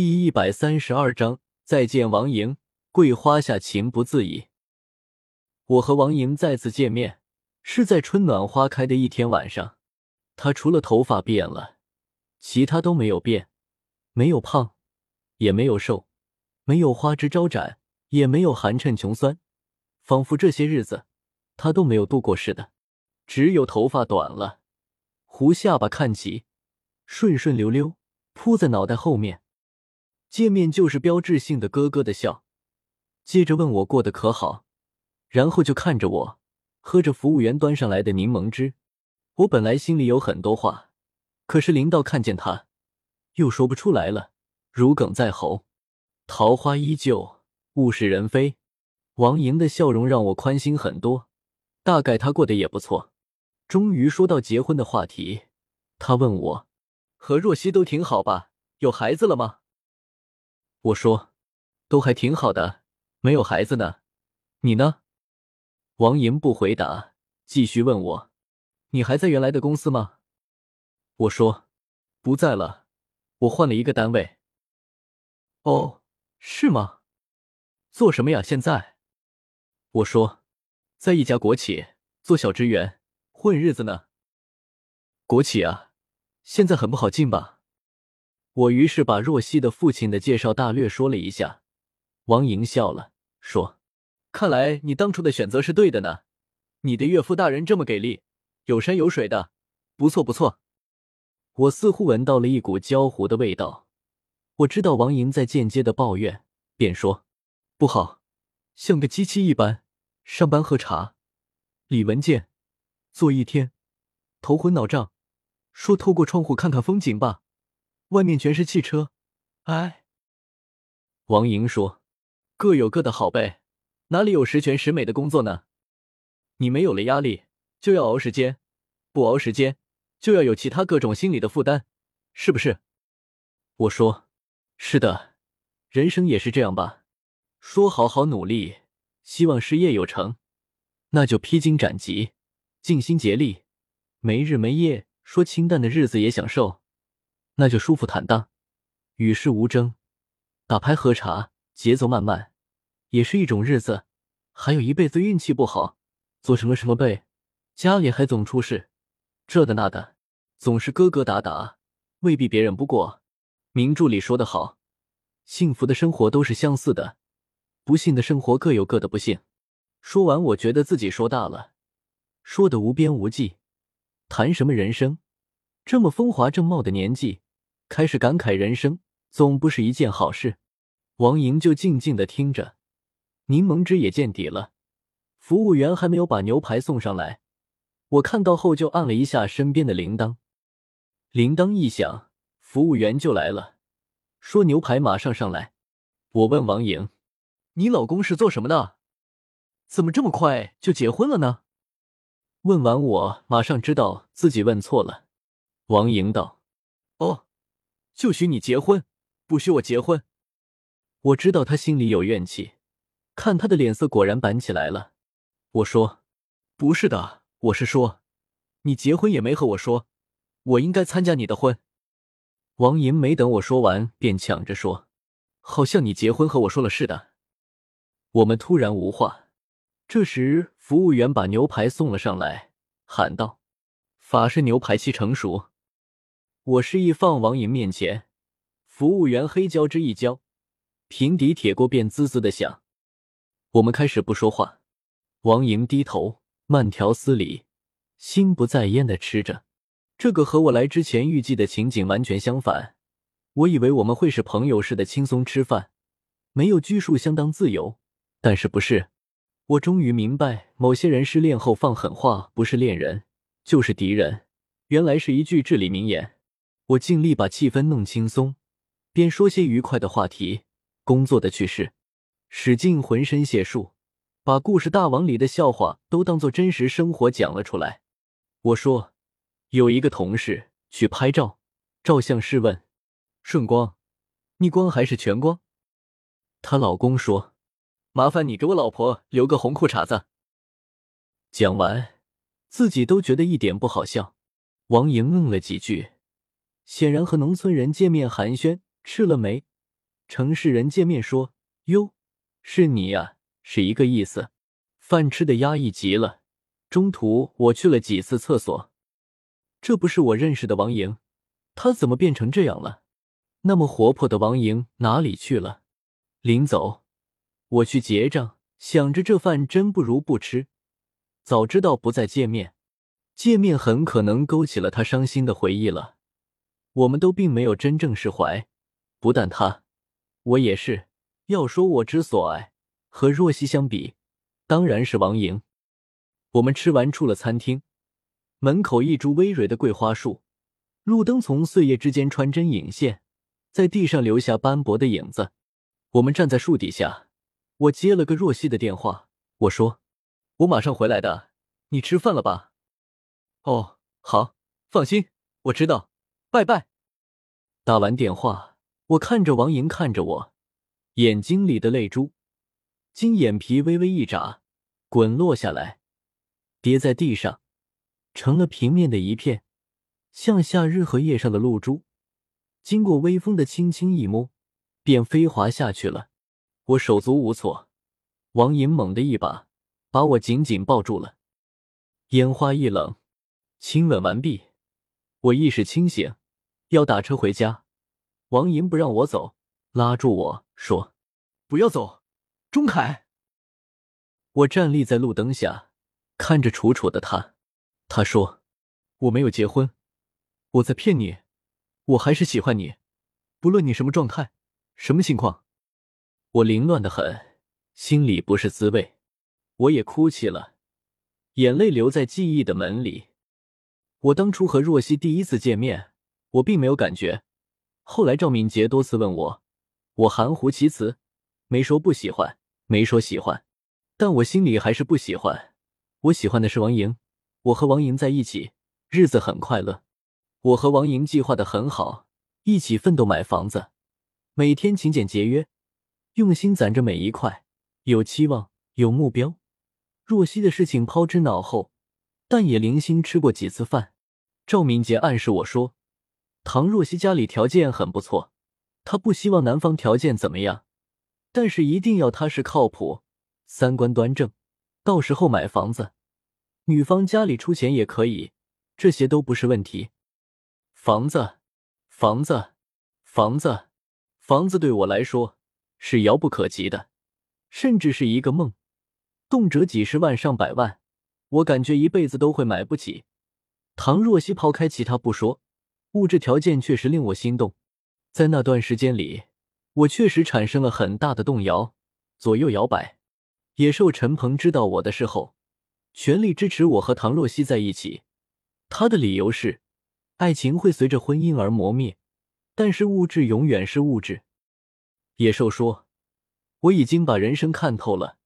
第一百三十二章再见，王莹。桂花下情不自已。我和王莹再次见面，是在春暖花开的一天晚上。她除了头发变了，其他都没有变，没有胖，也没有瘦，没有花枝招展，也没有寒碜穷酸，仿佛这些日子她都没有度过似的。只有头发短了，胡下巴看起顺顺溜溜，铺在脑袋后面。见面就是标志性的咯咯的笑，接着问我过得可好，然后就看着我喝着服务员端上来的柠檬汁。我本来心里有很多话，可是临到看见他，又说不出来了，如鲠在喉。桃花依旧，物是人非。王莹的笑容让我宽心很多，大概她过得也不错。终于说到结婚的话题，他问我和若曦都挺好吧？有孩子了吗？我说，都还挺好的，没有孩子呢。你呢？王莹不回答，继续问我：“你还在原来的公司吗？”我说：“不在了，我换了一个单位。”哦，是吗？做什么呀？现在？我说，在一家国企做小职员，混日子呢。国企啊，现在很不好进吧？我于是把若曦的父亲的介绍大略说了一下，王莹笑了，说：“看来你当初的选择是对的呢。你的岳父大人这么给力，有山有水的，不错不错。”我似乎闻到了一股焦糊的味道，我知道王莹在间接的抱怨，便说：“不好，像个机器一般，上班喝茶，理文件，坐一天，头昏脑胀，说透过窗户看看风景吧。”外面全是汽车，哎。王莹说：“各有各的好呗，哪里有十全十美的工作呢？你没有了压力，就要熬时间；不熬时间，就要有其他各种心理的负担，是不是？”我说：“是的，人生也是这样吧。说好好努力，希望事业有成，那就披荆斩棘，尽心竭力，没日没夜。说清淡的日子也享受。”那就舒服坦荡，与世无争，打牌喝茶，节奏慢慢，也是一种日子。还有一辈子运气不好，做什么什么辈，家里还总出事，这的那的，总是疙疙瘩瘩，未必别人不过。名著里说的好，幸福的生活都是相似的，不幸的生活各有各的不幸。说完，我觉得自己说大了，说的无边无际，谈什么人生？这么风华正茂的年纪。开始感慨人生，总不是一件好事。王莹就静静的听着，柠檬汁也见底了。服务员还没有把牛排送上来，我看到后就按了一下身边的铃铛。铃铛一响，服务员就来了，说牛排马上上来。我问王莹：“你老公是做什么的？怎么这么快就结婚了呢？”问完，我马上知道自己问错了。王莹道：“。”就许你结婚，不许我结婚。我知道他心里有怨气，看他的脸色果然板起来了。我说：“不是的，我是说，你结婚也没和我说，我应该参加你的婚。”王莹没等我说完，便抢着说：“好像你结婚和我说了似的。”我们突然无话。这时，服务员把牛排送了上来，喊道：“法式牛排七成熟。”我示意放王莹面前，服务员黑胶汁一浇，平底铁锅便滋滋的响。我们开始不说话，王莹低头慢条斯理、心不在焉的吃着。这个和我来之前预计的情景完全相反。我以为我们会是朋友似的轻松吃饭，没有拘束，相当自由。但是不是？我终于明白，某些人失恋后放狠话，不是恋人就是敌人。原来是一句至理名言。我尽力把气氛弄轻松，边说些愉快的话题，工作的趣事，使尽浑身解数，把故事大王里的笑话都当做真实生活讲了出来。我说，有一个同事去拍照，照相师问：“顺光，逆光还是全光？”她老公说：“麻烦你给我老婆留个红裤衩子。”讲完，自己都觉得一点不好笑。王莹嗯了几句。显然和农村人见面寒暄，吃了没？城市人见面说：“哟，是你呀，是一个意思。”饭吃的压抑极了，中途我去了几次厕所。这不是我认识的王莹，她怎么变成这样了？那么活泼的王莹哪里去了？临走，我去结账，想着这饭真不如不吃。早知道不再见面，见面很可能勾起了他伤心的回忆了。我们都并没有真正释怀，不但他，我也是。要说我之所爱，和若曦相比。当然是王莹。我们吃完出了餐厅，门口一株葳蕤的桂花树，路灯从碎叶之间穿针引线，在地上留下斑驳的影子。我们站在树底下，我接了个若曦的电话，我说：“我马上回来的，你吃饭了吧？”“哦，好，放心，我知道。”拜拜。打完电话，我看着王莹，看着我，眼睛里的泪珠，经眼皮微微一眨。滚落下来，跌在地上，成了平面的一片，像夏日荷叶上的露珠。经过微风的轻轻一摸，便飞滑下去了。我手足无措，王莹猛地一把把我紧紧抱住了。烟花易冷，亲吻完毕，我意识清醒，要打车回家。王莹不让我走，拉住我说：“不要走，钟凯。”我站立在路灯下，看着楚楚的他。他说：“我没有结婚，我在骗你，我还是喜欢你，不论你什么状态，什么情况。”我凌乱的很，心里不是滋味。我也哭泣了，眼泪留在记忆的门里。我当初和若曦第一次见面，我并没有感觉。后来赵敏杰多次问我，我含糊其辞，没说不喜欢，没说喜欢。但我心里还是不喜欢。我喜欢的是王莹，我和王莹在一起，日子很快乐。我和王莹计划的很好，一起奋斗买房子，每天勤俭节约，用心攒着每一块，有期望，有目标。若曦的事情抛之脑后，但也零星吃过几次饭。赵敏杰暗示我说，唐若曦家里条件很不错，她不希望男方条件怎么样，但是一定要踏实靠谱。三观端正，到时候买房子，女方家里出钱也可以，这些都不是问题。房子，房子，房子，房子对我来说是遥不可及的，甚至是一个梦，动辄几十万上百万，我感觉一辈子都会买不起。唐若曦抛开其他不说，物质条件确实令我心动，在那段时间里，我确实产生了很大的动摇，左右摇摆。野兽陈鹏知道我的事后，全力支持我和唐若曦在一起。他的理由是，爱情会随着婚姻而磨灭，但是物质永远是物质。野兽说，我已经把人生看透了。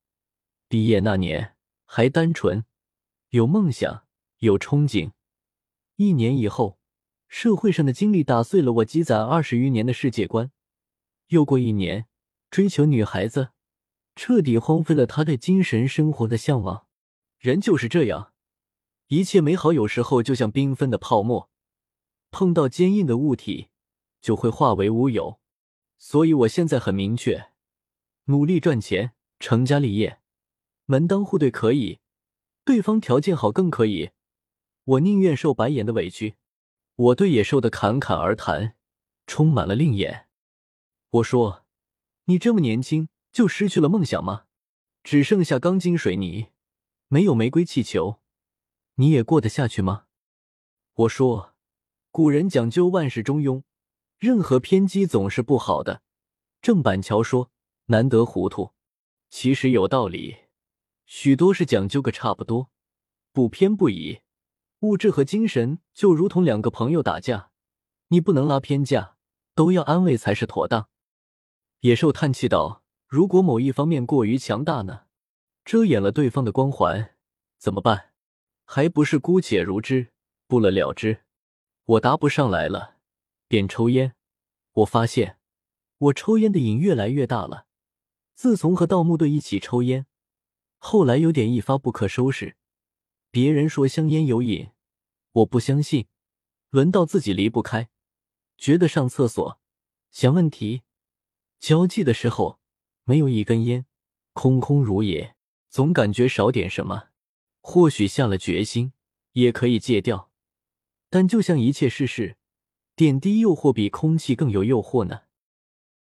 毕业那年还单纯，有梦想，有憧憬。一年以后，社会上的经历打碎了我积攒二十余年的世界观。又过一年，追求女孩子。彻底荒废了他对精神生活的向往。人就是这样，一切美好有时候就像缤纷的泡沫，碰到坚硬的物体就会化为乌有。所以我现在很明确，努力赚钱，成家立业，门当户对可以，对方条件好更可以。我宁愿受白眼的委屈。我对野兽的侃侃而谈充满了另眼。我说：“你这么年轻。”就失去了梦想吗？只剩下钢筋水泥，没有玫瑰气球，你也过得下去吗？我说，古人讲究万事中庸，任何偏激总是不好的。郑板桥说：“难得糊涂。”其实有道理，许多是讲究个差不多，不偏不倚。物质和精神就如同两个朋友打架，你不能拉偏架，都要安慰才是妥当。野兽叹气道。如果某一方面过于强大呢？遮掩了对方的光环，怎么办？还不是姑且如之，不了了之。我答不上来了，便抽烟。我发现我抽烟的瘾越来越大了。自从和盗墓队一起抽烟，后来有点一发不可收拾。别人说香烟有瘾，我不相信。轮到自己离不开，觉得上厕所想问题。交际的时候没有一根烟，空空如也，总感觉少点什么。或许下了决心也可以戒掉，但就像一切事事，点滴诱惑比空气更有诱惑呢。